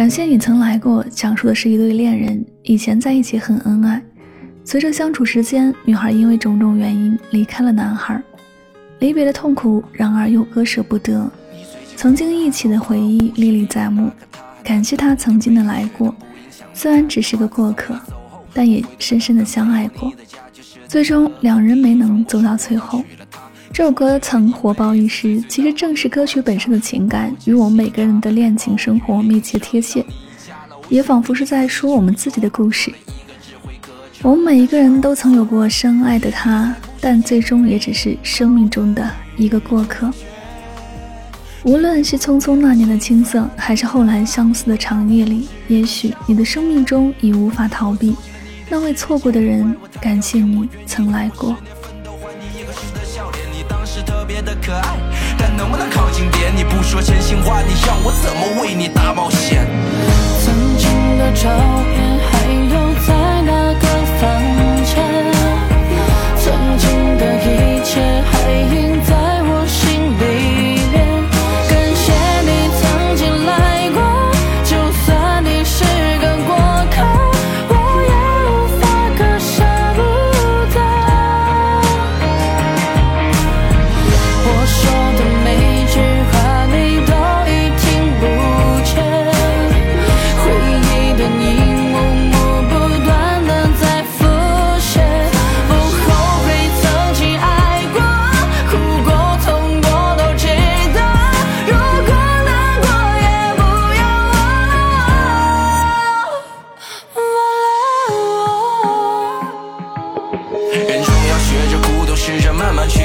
感谢你曾来过，讲述的是一对恋人以前在一起很恩爱，随着相处时间，女孩因为种种原因离开了男孩，离别的痛苦，然而又割舍不得，曾经一起的回忆历历在目。感谢他曾经的来过，虽然只是个过客，但也深深的相爱过。最终两人没能走到最后。这首歌曾火爆一时，其实正是歌曲本身的情感与我们每个人的恋情生活密切贴切，也仿佛是在说我们自己的故事。我们每一个人都曾有过深爱的他，但最终也只是生命中的一个过客。无论是匆匆那年的青涩，还是后来相似的长夜里，也许你的生命中已无法逃避那位错过的人。感谢你曾来过。的可爱，但能不能靠近点？你不说真心话，你让我怎么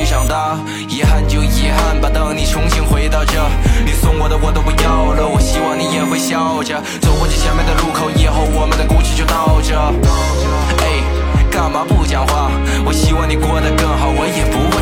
长大，遗憾就遗憾吧。等你重新回到这，你送我的我都不要了。我希望你也会笑着走过这前面的路口，以后我们的故事就到这。哎，干嘛不讲话？我希望你过得更好，我也不会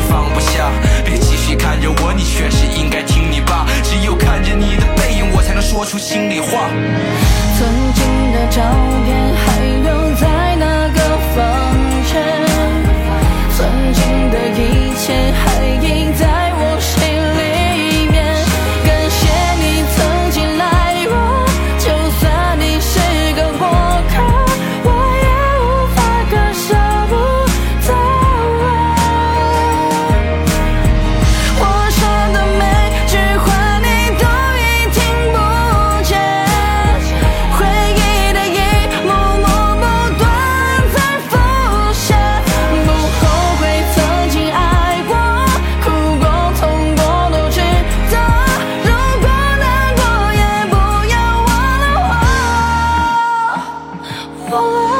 忘了